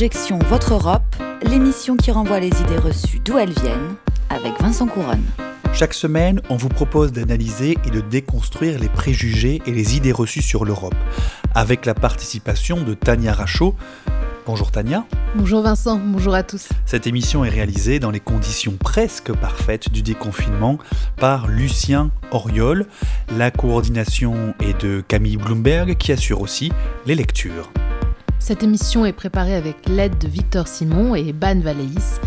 Objection Votre Europe, l'émission qui renvoie les idées reçues d'où elles viennent, avec Vincent Couronne. Chaque semaine, on vous propose d'analyser et de déconstruire les préjugés et les idées reçues sur l'Europe, avec la participation de Tania Rachaud. Bonjour Tania. Bonjour Vincent, bonjour à tous. Cette émission est réalisée dans les conditions presque parfaites du déconfinement par Lucien Oriol. La coordination est de Camille Bloomberg qui assure aussi les lectures. Cette émission est préparée avec l'aide de Victor Simon et Ban Valéis.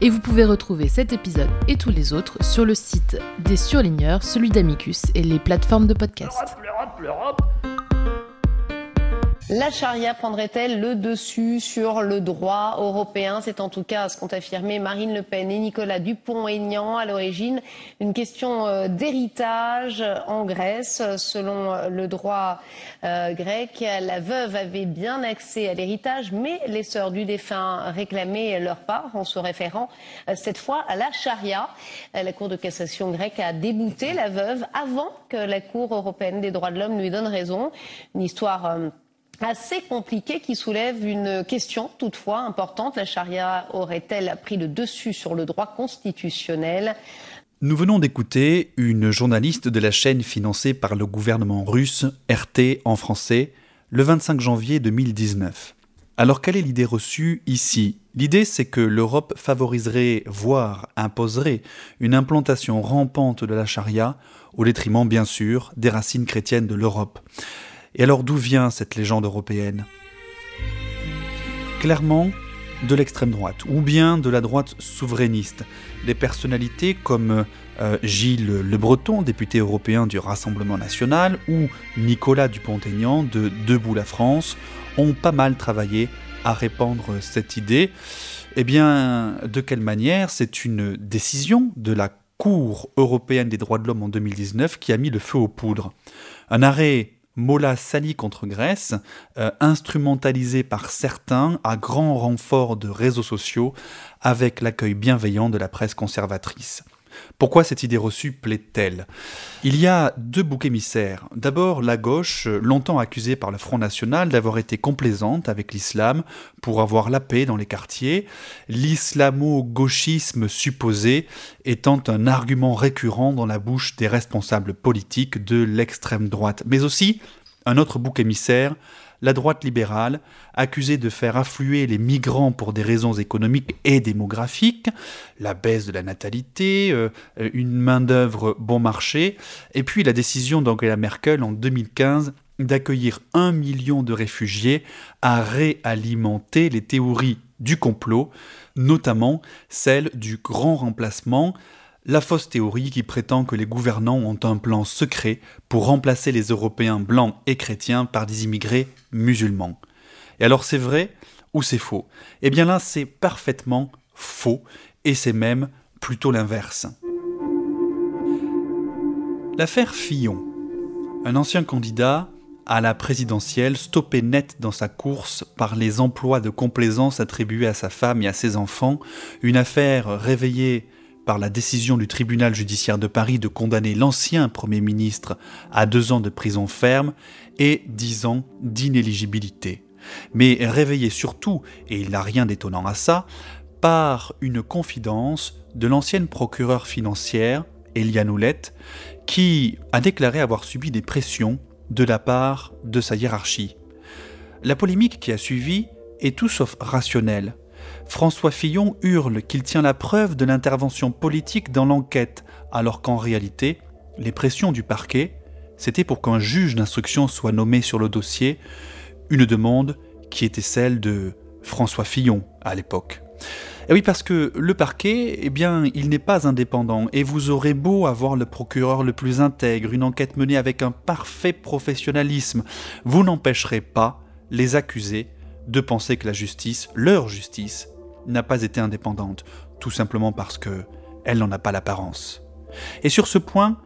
Et vous pouvez retrouver cet épisode et tous les autres sur le site des surligneurs, celui d'Amicus et les plateformes de podcast. L'Europe, l'Europe, La charia prendrait-elle le dessus sur le droit européen? C'est en tout cas ce qu'ont affirmé Marine Le Pen et Nicolas Dupont-Aignan à l'origine. Une question euh, d'héritage en Grèce. Selon euh, le droit euh, grec, la veuve avait bien accès à l'héritage, mais les sœurs du défunt réclamaient leur part en se référant euh, cette fois à la charia. Euh, La Cour de cassation grecque a débouté la veuve avant que la Cour européenne des droits de l'homme lui donne raison. Une histoire euh, assez compliquée qui soulève une question toutefois importante. La charia aurait-elle pris le dessus sur le droit constitutionnel? Nous venons d'écouter une journaliste de la chaîne financée par le gouvernement russe, RT en français, le 25 janvier 2019. Alors quelle est l'idée reçue ici? L'idée c'est que l'Europe favoriserait, voire imposerait, une implantation rampante de la charia, au détriment bien sûr des racines chrétiennes de l'Europe. Et alors d'où vient cette légende européenne? Clairement, de l'extrême droite, ou bien de la droite souverainiste. Des personnalités comme euh, Gilles Le Breton, député européen du Rassemblement national, ou Nicolas Dupont-Aignan de Debout la France, ont pas mal travaillé à répandre cette idée. Eh bien, de quelle manière? C'est une décision de la Cour européenne des droits de l'homme en 2019 qui a mis le feu aux poudres. Un arrêt Mola Sali contre Grèce, euh, instrumentalisé par certains à grand renfort de réseaux sociaux, avec l'accueil bienveillant de la presse conservatrice. Pourquoi cette idée reçue plaît-elle? Il y a deux boucs émissaires. D'abord, la gauche, longtemps accusée par le Front National d'avoir été complaisante avec l'islam pour avoir la paix dans les quartiers, l'islamo-gauchisme supposé étant un argument récurrent dans la bouche des responsables politiques de l'extrême droite, mais aussi un autre bouc émissaire, la droite libérale, accusée de faire affluer les migrants pour des raisons économiques et démographiques, la baisse de la natalité, euh, une main-d'œuvre bon marché, et puis la décision d'Angela Merkel en 2015 d'accueillir un million de réfugiés a réalimenté les théories du complot, notamment celle du grand remplacement, la fausse théorie qui prétend que les gouvernants ont un plan secret pour remplacer les Européens blancs et chrétiens par des immigrés musulmans. Et alors c'est vrai ou c'est faux? Eh bien là c'est parfaitement faux et c'est même plutôt l'inverse. L'affaire Fillon. Un ancien candidat à la présidentielle stoppé net dans sa course par les emplois de complaisance attribués à sa femme et à ses enfants, une affaire réveillée par la décision du tribunal judiciaire de Paris de condamner l'ancien Premier ministre à deux ans de prison ferme et dix ans d'inéligibilité. Mais réveillé surtout, et il n'a rien d'étonnant à ça, par une confidence de l'ancienne procureure financière, Eliane Houlette, qui a déclaré avoir subi des pressions de la part de sa hiérarchie. La polémique qui a suivi est tout sauf rationnelle. François Fillon hurle qu'il tient la preuve de l'intervention politique dans l'enquête, alors qu'en réalité, les pressions du parquet, c'était pour qu'un juge d'instruction soit nommé sur le dossier, une demande qui était celle de François Fillon à l'époque. Et oui, parce que le parquet, eh bien, il n'est pas indépendant, et vous aurez beau avoir le procureur le plus intègre, une enquête menée avec un parfait professionnalisme, vous n'empêcherez pas les accusés de penser que la justice, leur justice, n'a pas été indépendante, tout simplement parce que elle n'en a pas l'apparence. Et sur ce point,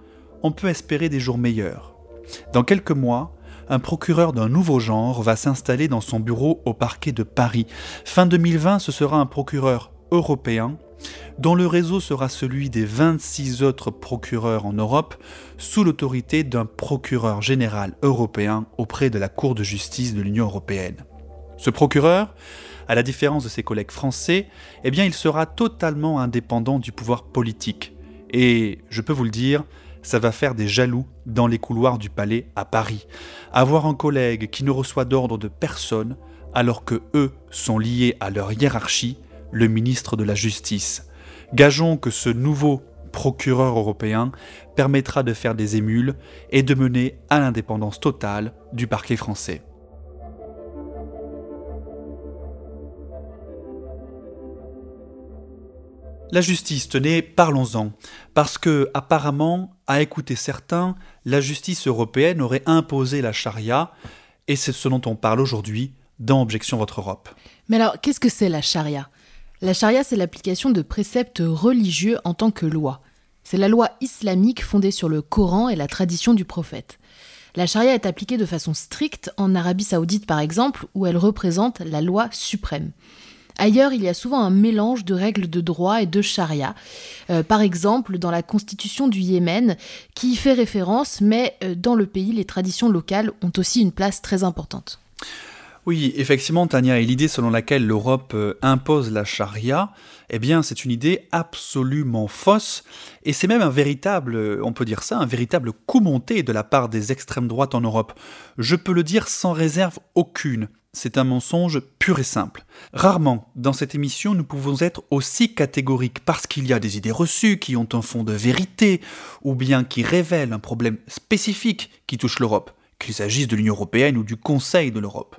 on peut espérer des jours meilleurs. Dans quelques mois, un procureur d'un nouveau genre va s'installer dans son bureau au parquet de Paris. Fin 2020, ce sera un procureur européen dont le réseau sera celui des 26 autres procureurs en Europe, sous l'autorité d'un procureur général européen auprès de la Cour de justice de l'Union européenne. Ce procureur, à la différence de ses collègues français, eh il sera totalement indépendant du pouvoir politique. Et je peux vous le dire, ça va faire des jaloux dans les couloirs du palais à Paris. Avoir un collègue qui ne reçoit d'ordre de personne, alors que eux sont liés à leur hiérarchie, le ministre de la Justice. Gageons que ce nouveau procureur européen permettra de faire des émules et de mener à l'indépendance totale du parquet français. La justice, tenez, parlons-en. Parce que, apparemment, à écouter certains, la justice européenne aurait imposé la charia, et c'est ce dont on parle aujourd'hui dans Objection Votre Europe. Mais alors, qu'est-ce que c'est la charia? La charia, c'est l'application de préceptes religieux en tant que loi. C'est la loi islamique fondée sur le Coran et la tradition du prophète. La charia est appliquée de façon stricte en Arabie saoudite par exemple, où elle représente la loi suprême. Ailleurs, il y a souvent un mélange de règles de droit et de charia. Euh, par exemple, dans la constitution du Yémen, qui y fait référence, mais euh, dans le pays, les traditions locales ont aussi une place très importante. Oui, effectivement, Tania, et l'idée selon laquelle l'Europe euh, impose la charia, eh bien, c'est une idée absolument fausse, et c'est même un véritable, on peut dire ça, un véritable coup monté de la part des extrêmes droites en Europe. Je peux le dire sans réserve aucune. C'est un mensonge pur et simple. Rarement, dans cette émission, nous pouvons être aussi catégoriques parce qu'il y a des idées reçues qui ont un fond de vérité, ou bien qui révèlent un problème spécifique qui touche l'Europe, qu'il s'agisse de l'Union européenne ou du Conseil de l'Europe.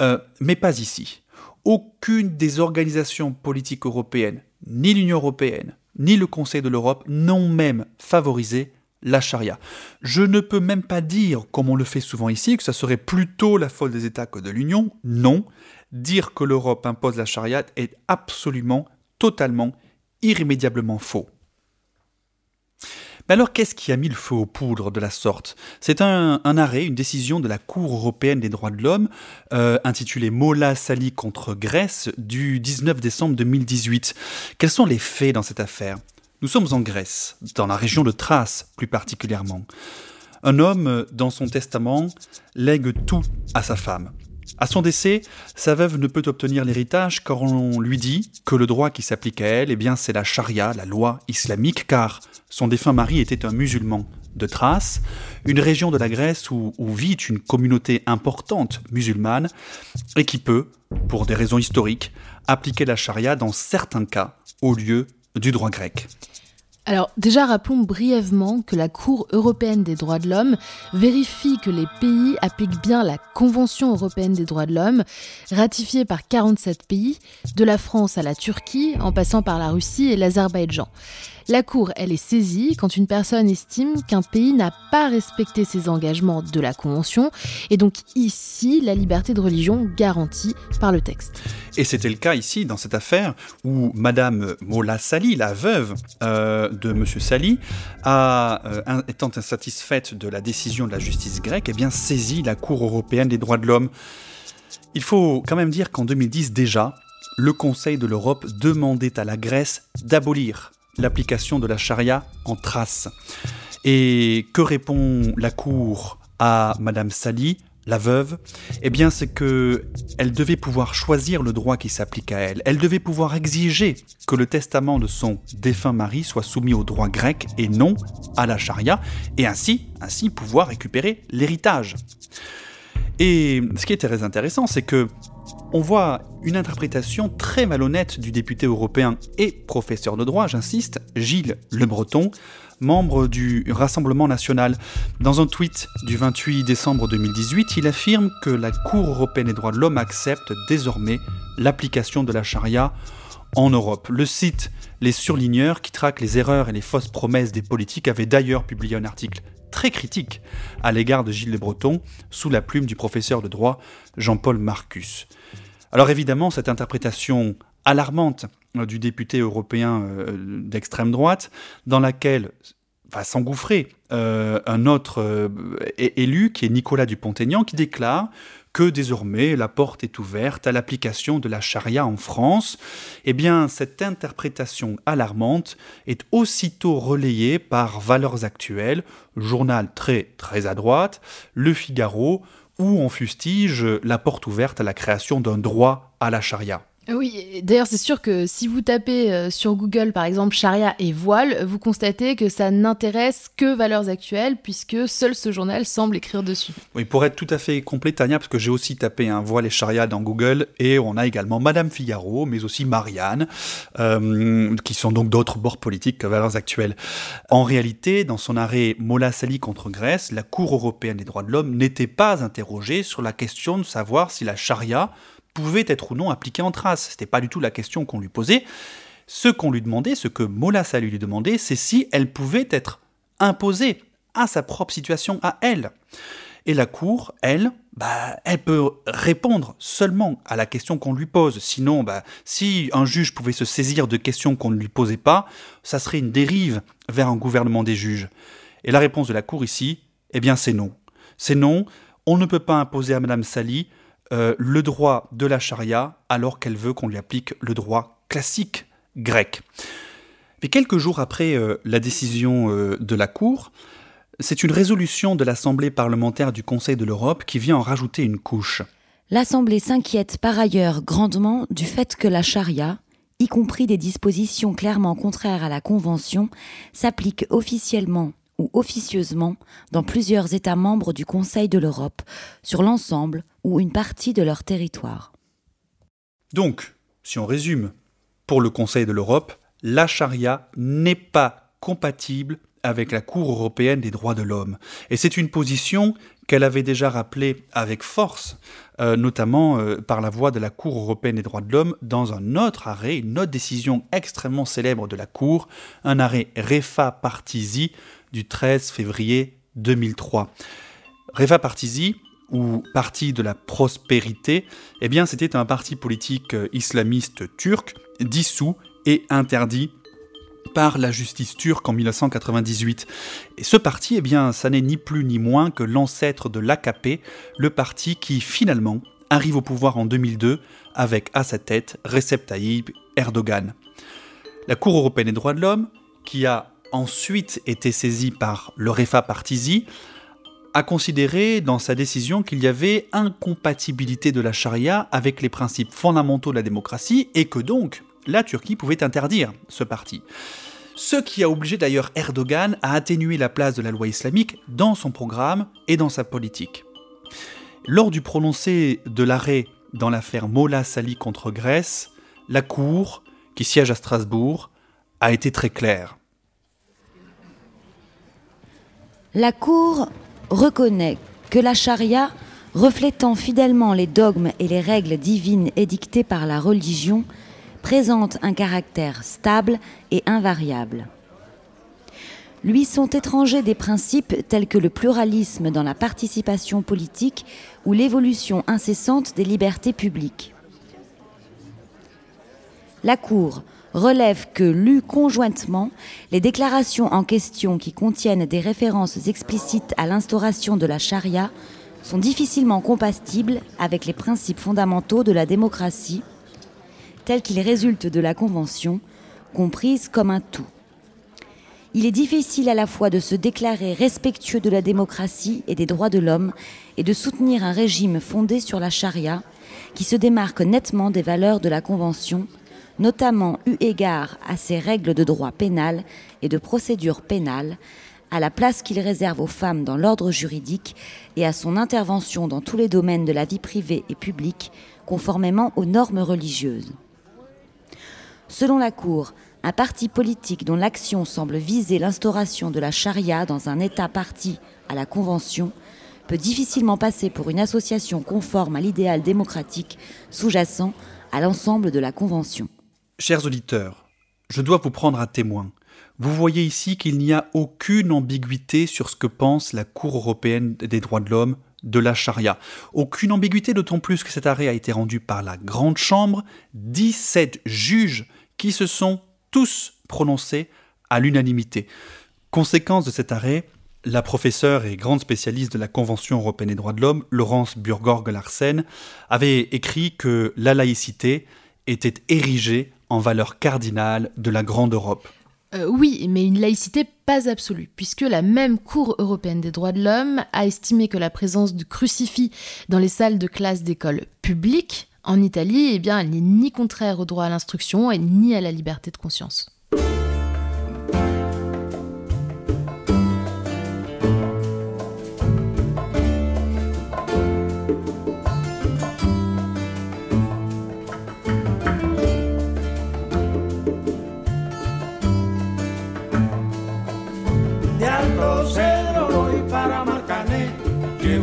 Euh, mais pas ici. Aucune des organisations politiques européennes, ni l'Union européenne, ni le Conseil de l'Europe n'ont même favorisé la charia. Je ne peux même pas dire, comme on le fait souvent ici, que ça serait plutôt la faute des États que de l'Union. Non, dire que l'Europe impose la charia est absolument, totalement, irrémédiablement faux. Mais alors qu'est-ce qui a mis le feu aux poudres de la sorte? C'est un, arrêt, une décision de la Cour européenne des droits de l'homme, euh, intitulée Mola Sali contre Grèce, du 19 décembre 2018. Quels sont les faits dans cette affaire? Nous sommes en Grèce, dans la région de Thrace plus particulièrement. Un homme, dans son testament, lègue tout à sa femme. À son décès, sa veuve ne peut obtenir l'héritage car on lui dit que le droit qui s'applique à elle, eh bien, c'est la charia, la loi islamique, car son défunt mari était un musulman de Thrace, une région de la Grèce où, où, vit une communauté importante musulmane et qui peut, pour des raisons historiques, appliquer la charia dans certains cas au lieu du droit grec. Alors déjà rappelons brièvement que la Cour européenne des droits de l'homme vérifie que les pays appliquent bien la Convention européenne des droits de l'homme, ratifiée par 47 pays, de la France à la Turquie, en passant par la Russie et l'Azerbaïdjan. La Cour, elle est saisie quand une personne estime qu'un pays n'a pas respecté ses engagements de la Convention, et donc ici, la liberté de religion garantie par le texte. Et c'était le cas ici, dans cette affaire, où Madame Mola Sali, la veuve euh, de Monsieur Sali, euh, étant insatisfaite de la décision de la justice grecque, eh bien saisit la Cour européenne des droits de l'homme. Il faut quand même dire qu'en 2010 déjà, le Conseil de l'Europe demandait à la Grèce d'abolir l'application de la charia en trace. Et que répond la Cour à Madame Sali, la veuve? Eh bien, c'est que elle devait pouvoir choisir le droit qui s'applique à elle. Elle devait pouvoir exiger que le testament de son défunt mari soit soumis au droit grec et non à la charia, et ainsi, ainsi pouvoir récupérer l'héritage. Et ce qui est très intéressant, c'est que on voit une interprétation très malhonnête du député européen et professeur de droit, j'insiste, Gilles Le Breton, membre du Rassemblement national. Dans un tweet du 28 décembre 2018, il affirme que la Cour européenne des droits de l'homme accepte désormais l'application de la charia en Europe. Le site Les Surligneurs, qui traque les erreurs et les fausses promesses des politiques, avait d'ailleurs publié un article très critique à l'égard de Gilles Le Breton, sous la plume du professeur de droit Jean-Paul Marcus. Alors évidemment, cette interprétation alarmante euh, du député européen euh, d'extrême droite, dans laquelle va s'engouffrer euh, un autre élu qui est Nicolas Dupont-Aignan, qui déclare que désormais la porte est ouverte à l'application de la charia en France, eh bien cette interprétation alarmante est aussitôt relayée par Valeurs Actuelles, journal très très à droite, Le Figaro, où on fustige la porte ouverte à la création d'un droit à la charia. Ah oui, d'ailleurs c'est sûr que si vous tapez euh, sur Google par exemple charia et voile, vous constatez que ça n'intéresse que Valeurs Actuelles puisque seul ce journal semble écrire dessus. Oui, pour être tout à fait complet Tania, parce que j'ai aussi tapé un voile et charia dans Google et on a également Madame Figaro, mais aussi Marianne, euh, qui sont donc d'autres bords politiques que Valeurs Actuelles. En réalité, dans son arrêt Mola Sali contre Grèce, la Cour européenne des droits de l'homme n'était pas interrogée sur la question de savoir si la charia pouvait être ou non appliquée en trace. C'était pas du tout la question qu'on lui posait. Ce qu'on lui demandait, ce que Mola Salih lui demandait, c'est si elle pouvait être imposée à sa propre situation, à elle. Et la Cour, elle, bah, elle peut répondre seulement à la question qu'on lui pose. Sinon, bah, si un juge pouvait se saisir de questions qu'on ne lui posait pas, ça serait une dérive vers un gouvernement des juges. Et la réponse de la Cour ici, eh bien c'est non. C'est non, on ne peut pas imposer à Madame Sali euh, le droit de la charia alors qu'elle veut qu'on lui applique le droit classique grec. Mais quelques jours après euh, la décision euh, de la Cour, c'est une résolution de l'Assemblée parlementaire du Conseil de l'Europe qui vient en rajouter une couche. L'Assemblée s'inquiète par ailleurs grandement du fait que la charia, y compris des dispositions clairement contraires à la Convention, s'applique officiellement ou officieusement dans plusieurs États membres du Conseil de l'Europe, sur l'ensemble ou une partie de leur territoire. Donc, si on résume, pour le Conseil de l'Europe, la charia n'est pas compatible avec la Cour européenne des droits de l'homme. Et c'est une position qu'elle avait déjà rappelée avec force, euh, notamment euh, par la voix de la Cour européenne des droits de l'homme, dans un autre arrêt, une autre décision extrêmement célèbre de la Cour, un arrêt Refa Partisi du 13 février 2003. Reva Partisi, ou Parti de la prospérité, eh bien c'était un parti politique euh, islamiste turc dissous et interdit par la justice turque en 1998. Et ce parti, eh bien, ça n'est ni plus ni moins que l'ancêtre de l'AKP, le parti qui finalement arrive au pouvoir en 2002 avec à sa tête Recep Tayyip Erdogan. La Cour européenne des droits de l'homme, qui a ensuite été saisi par le Refa Partisi, a considéré dans sa décision qu'il y avait incompatibilité de la charia avec les principes fondamentaux de la démocratie et que donc la Turquie pouvait interdire ce parti. Ce qui a obligé d'ailleurs Erdogan à atténuer la place de la loi islamique dans son programme et dans sa politique. Lors du prononcé de l'arrêt dans l'affaire Mola Sali contre Grèce, la Cour, qui siège à Strasbourg, a été très claire. La Cour reconnaît que la charia, reflétant fidèlement les dogmes et les règles divines édictées par la religion, présente un caractère stable et invariable. Lui sont étrangers des principes tels que le pluralisme dans la participation politique ou l'évolution incessante des libertés publiques. La Cour relève que, lues conjointement, les déclarations en question qui contiennent des références explicites à l'instauration de la charia sont difficilement compatibles avec les principes fondamentaux de la démocratie, tels qu'ils résultent de la Convention, comprise comme un tout. Il est difficile à la fois de se déclarer respectueux de la démocratie et des droits de l'homme et de soutenir un régime fondé sur la charia qui se démarque nettement des valeurs de la Convention notamment eu égard à ses règles de droit pénal et de procédure pénale, à la place qu'il réserve aux femmes dans l'ordre juridique et à son intervention dans tous les domaines de la vie privée et publique, conformément aux normes religieuses. Selon la Cour, un parti politique dont l'action semble viser l'instauration de la charia dans un État parti à la Convention peut difficilement passer pour une association conforme à l'idéal démocratique sous-jacent à l'ensemble de la Convention. Chers auditeurs, je dois vous prendre à témoin. Vous voyez ici qu'il n'y a aucune ambiguïté sur ce que pense la Cour européenne des droits de l'homme de la charia. Aucune ambiguïté, d'autant plus que cet arrêt a été rendu par la Grande Chambre, 17 juges qui se sont tous prononcés à l'unanimité. Conséquence de cet arrêt, la professeure et grande spécialiste de la Convention européenne des droits de l'homme, Laurence Burgorg-Larsen, avait écrit que la laïcité était érigée en valeur cardinale de la grande Europe. Euh, oui, mais une laïcité pas absolue, puisque la même Cour européenne des droits de l'homme a estimé que la présence du crucifix dans les salles de classe d'école publiques en Italie, eh elle n'est ni contraire au droit à l'instruction et ni à la liberté de conscience.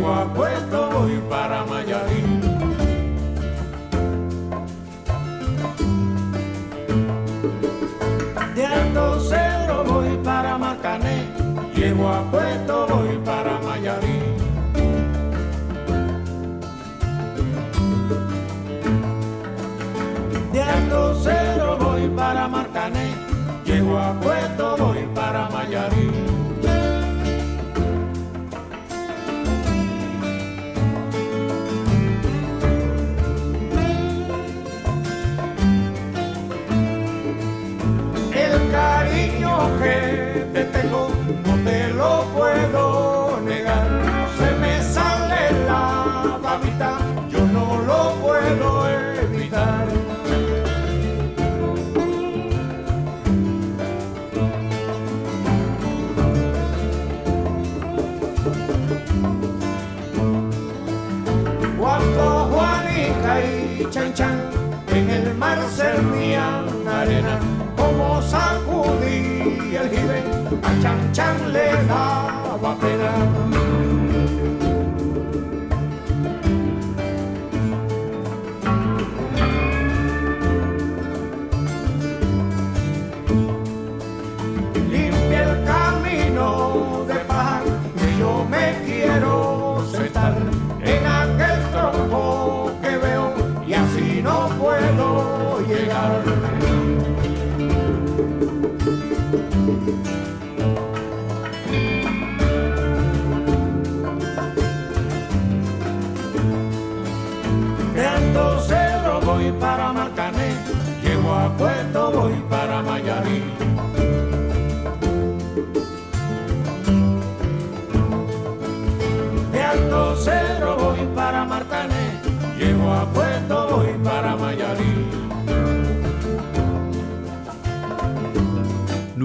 llego a puesto voy para Mayarín. De Alto Cedro voy para Marcané, llego a puesto voy para Mayarín. De Alto Cedro voy para Marcané, llego a puesto servían arena, como sacudí el jibe, a Chan Chan le da.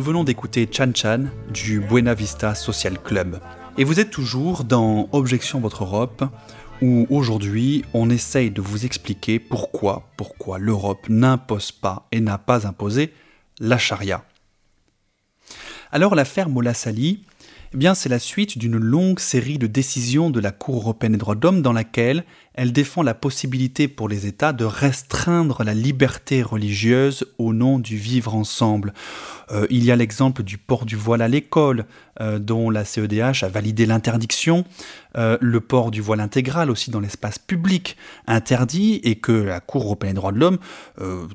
Nous venons d'écouter Chan Chan du Buena Vista Social Club. Et vous êtes toujours dans Objection Votre Europe, où aujourd'hui on essaye de vous expliquer pourquoi, pourquoi l'Europe n'impose pas et n'a pas imposé la charia. Alors l'affaire Mola Sali, eh c'est la suite d'une longue série de décisions de la Cour européenne des droits de l'homme dans laquelle elle défend la possibilité pour les États de restreindre la liberté religieuse au nom du vivre ensemble. Euh, il y a l'exemple du port du voile à l'école, euh, dont la CEDH a validé l'interdiction, euh, le port du voile intégral aussi dans l'espace public interdit et que la Cour européenne des droits de l'homme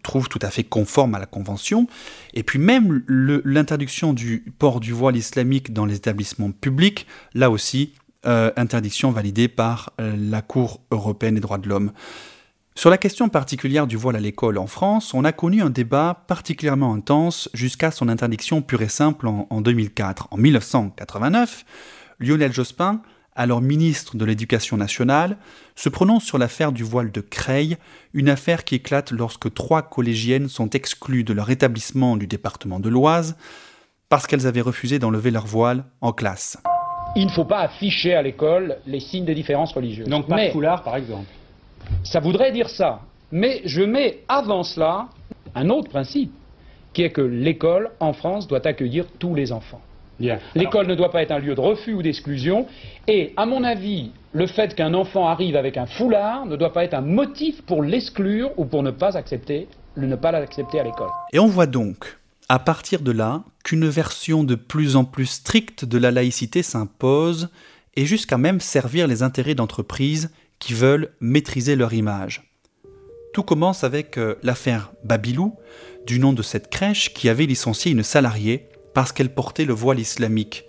trouve tout à fait conforme à la Convention, et puis même l'interdiction du port du voile islamique dans les établissements publics, là aussi, interdiction validée par la Cour européenne des droits de l'homme. Sur la question particulière du voile à l'école en France, on a connu un débat particulièrement intense jusqu'à son interdiction pure et simple en, 2004. En 1989, Lionel Jospin, alors ministre de l'Éducation nationale, se prononce sur l'affaire du voile de Creil, une affaire qui éclate lorsque trois collégiennes sont exclues de leur établissement du département de l'Oise parce qu'elles avaient refusé d'enlever leur voile en classe. Il ne faut pas afficher à l'école les signes de différence religieuse. Donc pas de foulard par exemple ça voudrait dire ça. Mais je mets avant cela un autre principe, qui est que l'école, en France, doit accueillir tous les enfants. L'école ne doit pas être un lieu de refus ou d'exclusion. Et, à mon avis, le fait qu'un enfant arrive avec un foulard ne doit pas être un motif pour l'exclure ou pour ne pas accepter, ne pas l'accepter à l'école. Et on voit donc, à partir de là, qu'une version de plus en plus stricte de la laïcité s'impose, et jusqu'à même servir les intérêts d'entreprises qui veulent maîtriser leur image. Tout commence avec euh, l'affaire Babilou, du nom de cette crèche qui avait licencié une salariée parce qu'elle portait le voile islamique.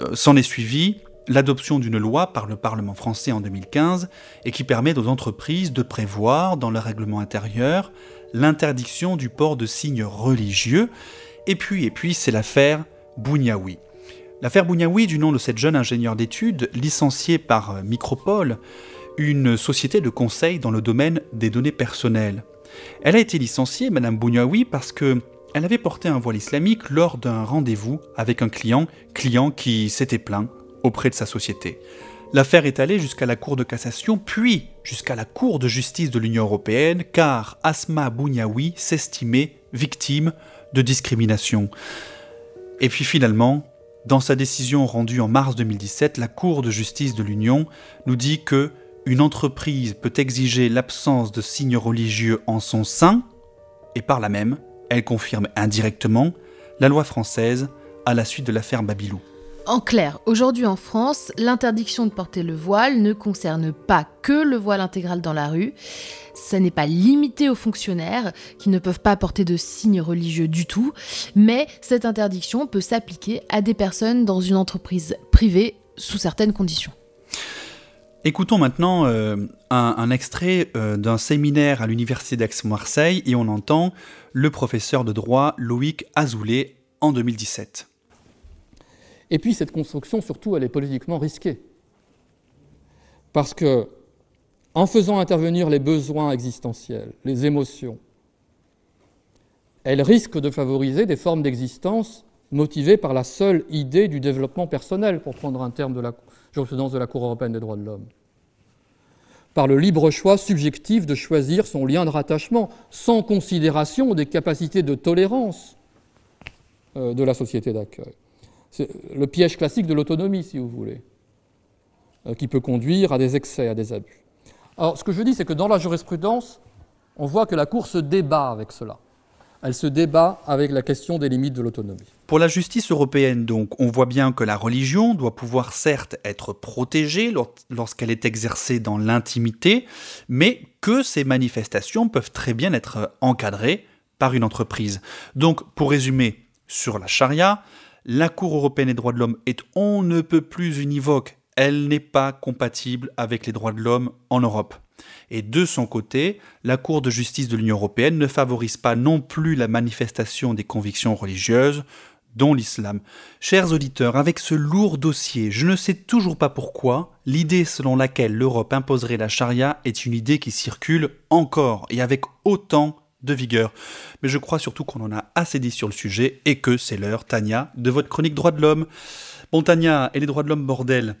Euh, s'en est suivi l'adoption d'une loi par le Parlement français en 2015 et qui permet aux entreprises de prévoir dans leur règlement intérieur l'interdiction du port de signes religieux Et puis, et puis, c'est l'affaire Bougnaoui. L'affaire Bougnaoui, du nom de cette jeune ingénieure d'études, licenciée par Micropole, une société de conseil dans le domaine des données personnelles. Elle a été licenciée, Madame Bougnaoui, parce que elle avait porté un voile islamique lors d'un rendez-vous avec un client, client qui s'était plaint auprès de sa société. L'affaire est allée jusqu'à la Cour de cassation, puis jusqu'à la Cour de justice de l'Union européenne, car Asma Bougnaoui s'estimait victime de discrimination. Et puis finalement, dans sa décision rendue en mars 2017, la Cour de justice de l'Union nous dit que une entreprise peut exiger l'absence de signes religieux en son sein, et par là même, elle confirme indirectement la loi française à la suite de l'affaire Babylou. En clair, aujourd'hui en France, l'interdiction de porter le voile ne concerne pas que le voile intégral dans la rue. Ça n'est pas limité aux fonctionnaires qui ne peuvent pas porter de signes religieux du tout, mais cette interdiction peut s'appliquer à des personnes dans une entreprise privée sous certaines conditions. Écoutons maintenant euh, un, extrait euh, d'un séminaire à l'Université d'Aix-Marseille et on entend le professeur de droit Loïc Azoulay en 2017. Et puis cette construction, surtout, elle est politiquement risquée. Parce que, en faisant intervenir les besoins existentiels, les émotions, elle risque de favoriser des formes d'existence motivées par la seule idée du développement personnel, pour prendre un terme de la jurisprudence de la Cour européenne des droits de l'homme, par le libre choix subjectif de choisir son lien de rattachement, sans considération des capacités de tolérance euh, de la société d'accueil. C'est le piège classique de l'autonomie, si vous voulez, euh, qui peut conduire à des excès, à des abus. Alors, ce que je dis, c'est que dans la jurisprudence, on voit que la Cour se débat avec cela elle se débat avec la question des limites de l'autonomie. Pour la justice européenne, donc, on voit bien que la religion doit pouvoir certes être protégée lorsqu'elle est exercée dans l'intimité, mais que ces manifestations peuvent très bien être encadrées par une entreprise. Donc, pour résumer, sur la charia, la Cour européenne des droits de l'homme est on ne peut plus univoque, elle n'est pas compatible avec les droits de l'homme en Europe. Et de son côté, la Cour de justice de l'Union européenne ne favorise pas non plus la manifestation des convictions religieuses, dont l'islam. Chers auditeurs, avec ce lourd dossier, je ne sais toujours pas pourquoi, l'idée selon laquelle l'Europe imposerait la charia est une idée qui circule encore et avec autant de vigueur. Mais je crois surtout qu'on en a assez dit sur le sujet et que c'est l'heure, Tania, de votre chronique Droits de l'homme. Bon, Tania, et les droits de l'homme, bordel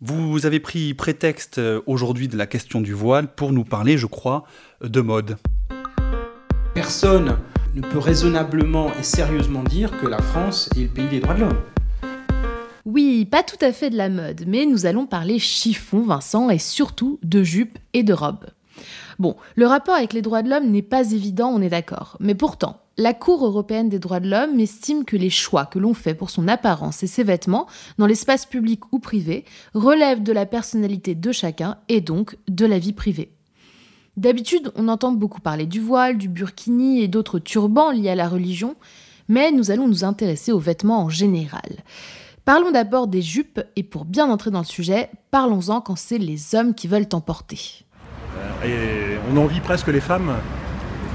vous avez pris prétexte euh, aujourd'hui de la question du voile pour nous parler, je crois, de mode. Personne ne peut raisonnablement et sérieusement dire que la France est le pays des droits de l'homme. Oui, pas tout à fait de la mode, mais nous allons parler chiffon, Vincent, et surtout de jupes et de robes. Bon, le rapport avec les droits de l'homme n'est pas évident, on est d'accord. Mais pourtant, la Cour européenne des droits de l'homme estime que les choix que l'on fait pour son apparence et ses vêtements, dans l'espace public ou privé, relèvent de la personnalité de chacun et donc de la vie privée. D'habitude, on entend beaucoup parler du voile, du burkini et d'autres turbans liés à la religion, mais nous allons nous intéresser aux vêtements en général. Parlons d'abord des jupes, et pour bien entrer dans le sujet, parlons-en quand c'est les hommes qui veulent emporter. Euh, et on envie presque les femmes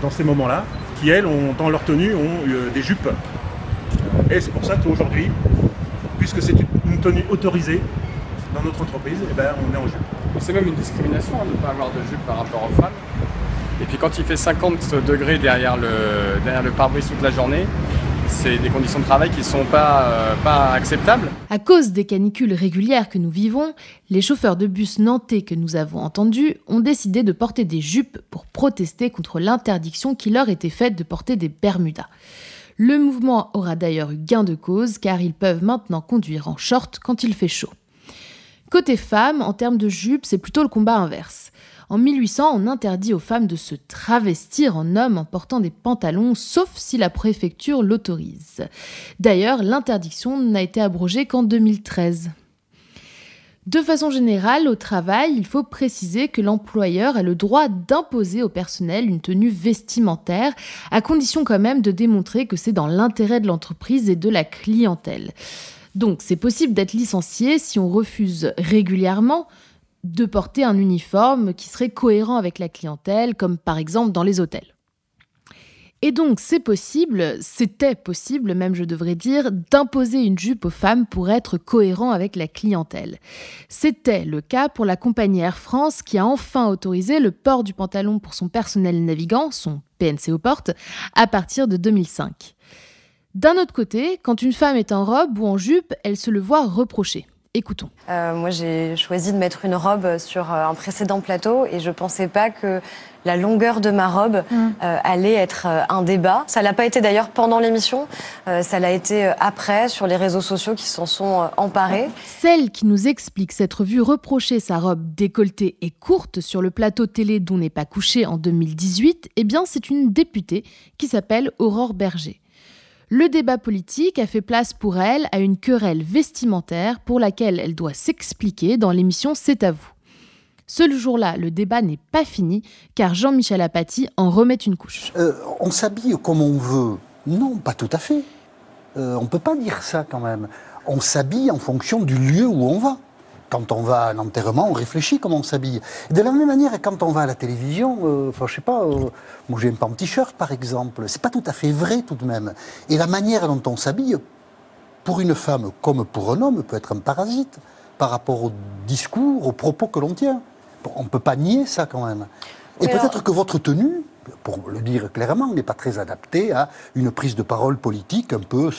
dans ces moments-là, qui elles, ont, dans leur tenue, ont euh, des jupes. Et c'est pour ça qu'aujourd'hui, puisque c'est une tenue autorisée dans notre entreprise, eh ben, on est en jupe. C'est même une discrimination hein, de ne pas avoir de jupe par rapport aux femmes. Et puis quand il fait 50 degrés derrière le, derrière le pare-brise toute la journée, c'est des conditions de travail qui ne sont pas, euh, pas acceptables. À cause des canicules régulières que nous vivons, les chauffeurs de bus nantais que nous avons entendus ont décidé de porter des jupes pour protester contre l'interdiction qui leur était faite de porter des bermudas. Le mouvement aura d'ailleurs eu gain de cause car ils peuvent maintenant conduire en short quand il fait chaud. Côté femmes, en termes de jupes, c'est plutôt le combat inverse. En 1800, on interdit aux femmes de se travestir en homme en portant des pantalons, sauf si la préfecture l'autorise. D'ailleurs, l'interdiction n'a été abrogée qu'en 2013. De façon générale, au travail, il faut préciser que l'employeur a le droit d'imposer au personnel une tenue vestimentaire, à condition quand même de démontrer que c'est dans l'intérêt de l'entreprise et de la clientèle. Donc c'est possible d'être licencié si on refuse régulièrement de porter un uniforme qui serait cohérent avec la clientèle, comme par exemple dans les hôtels. Et donc c'est possible, c'était possible même je devrais dire, d'imposer une jupe aux femmes pour être cohérent avec la clientèle. C'était le cas pour la compagnie Air France qui a enfin autorisé le port du pantalon pour son personnel navigant, son PNC aux portes, à partir de 2005. D'un autre côté, quand une femme est en robe ou en jupe, elle se le voit reprocher. Écoutons. Euh, moi, j'ai choisi de mettre une robe sur euh, un précédent plateau et je pensais pas que la longueur de ma robe mm. euh, allait être un débat. Ça l'a pas été d'ailleurs pendant l'émission, ça l'a été après sur les réseaux sociaux qui s'en sont emparés. Celle qui nous explique s'être vue reprocher sa robe décolletée et courte sur le plateau télé dont n'est pas couché en 2018, eh bien c'est une députée qui s'appelle Aurore Berger. Le débat politique a fait place pour elle à une querelle vestimentaire pour laquelle elle doit s'expliquer dans l'émission C'est à vous. Ce jour-là, le débat n'est pas fini car Jean-Michel Apathy en remet une couche. Euh, on s'habille comme on veut. Non, pas tout à fait. Euh, on ne peut pas dire ça quand même. On s'habille en fonction du lieu où on va quand on va à un enterrement, on réfléchit comment on s'habille. De la même manière, quand on va à la télévision, euh, enfin, je sais pas, euh, moi j'aime pas en t-shirt par exemple, c'est pas tout à fait vrai tout de même. Et la manière dont on s'habille, pour une femme comme pour un homme, peut être un parasite par rapport au discours, aux propos que l'on tient. On ne peut pas nier ça quand même. Et peut-être que votre tenue, pour le dire clairement, n'est pas très adaptée à une prise de parole politique un peu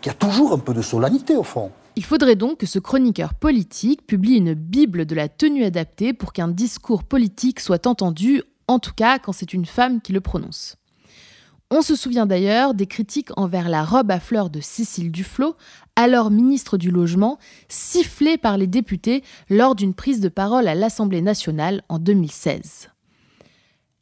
qui a toujours un peu de solennité au fond. Il faudrait donc que ce chroniqueur politique publie une Bible de la tenue adaptée pour qu'un discours politique soit entendu, en tout cas quand c'est une femme qui le prononce. On se souvient d'ailleurs des critiques envers la robe à fleurs de Cécile Duflot, alors ministre du Logement, sifflée par les députés lors d'une prise de parole à l'Assemblée nationale en 2016.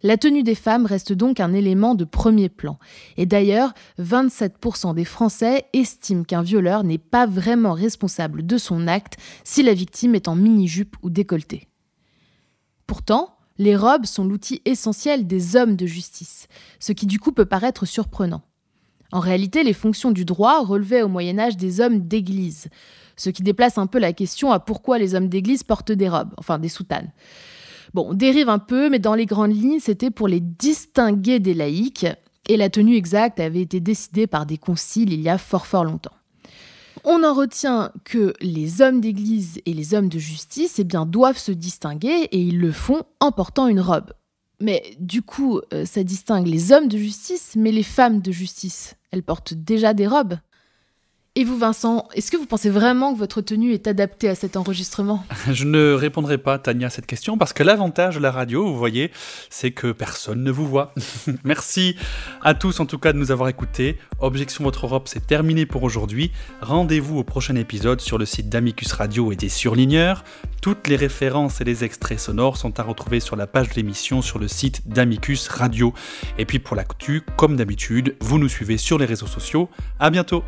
La tenue des femmes reste donc un élément de premier plan. Et d'ailleurs, 27% des Français estiment qu'un violeur n'est pas vraiment responsable de son acte si la victime est en mini-jupe ou décolleté. Pourtant, les robes sont l'outil essentiel des hommes de justice, ce qui du coup peut paraître surprenant. En réalité, les fonctions du droit relevaient au Moyen Âge des hommes d'église, ce qui déplace un peu la question à pourquoi les hommes d'église portent des robes, enfin des soutanes. Bon, on dérive un peu, mais dans les grandes lignes, c'était pour les distinguer des laïcs, et la tenue exacte avait été décidée par des conciles il y a fort fort longtemps. On en retient que les hommes d'église et les hommes de justice eh bien, doivent se distinguer et ils le font en portant une robe. Mais du coup, euh, ça distingue les hommes de justice, mais les femmes de justice, elles portent déjà des robes? Et vous, Vincent, est-ce que vous pensez vraiment que votre tenue est adaptée à cet enregistrement? Je ne répondrai pas, Tania, à cette question, parce que l'avantage de la radio, vous voyez, c'est que personne ne vous voit. Merci à tous, en tout cas, de nous avoir écoutés. Objection Votre Europe, c'est terminé pour aujourd'hui. Rendez-vous au prochain épisode sur le site d'Amicus Radio et des surligneurs. Toutes les références et les extraits sonores sont à retrouver sur la page de l'émission sur le site d'Amicus Radio. Et puis pour l'actu, comme d'habitude, vous nous suivez sur les réseaux sociaux. À bientôt.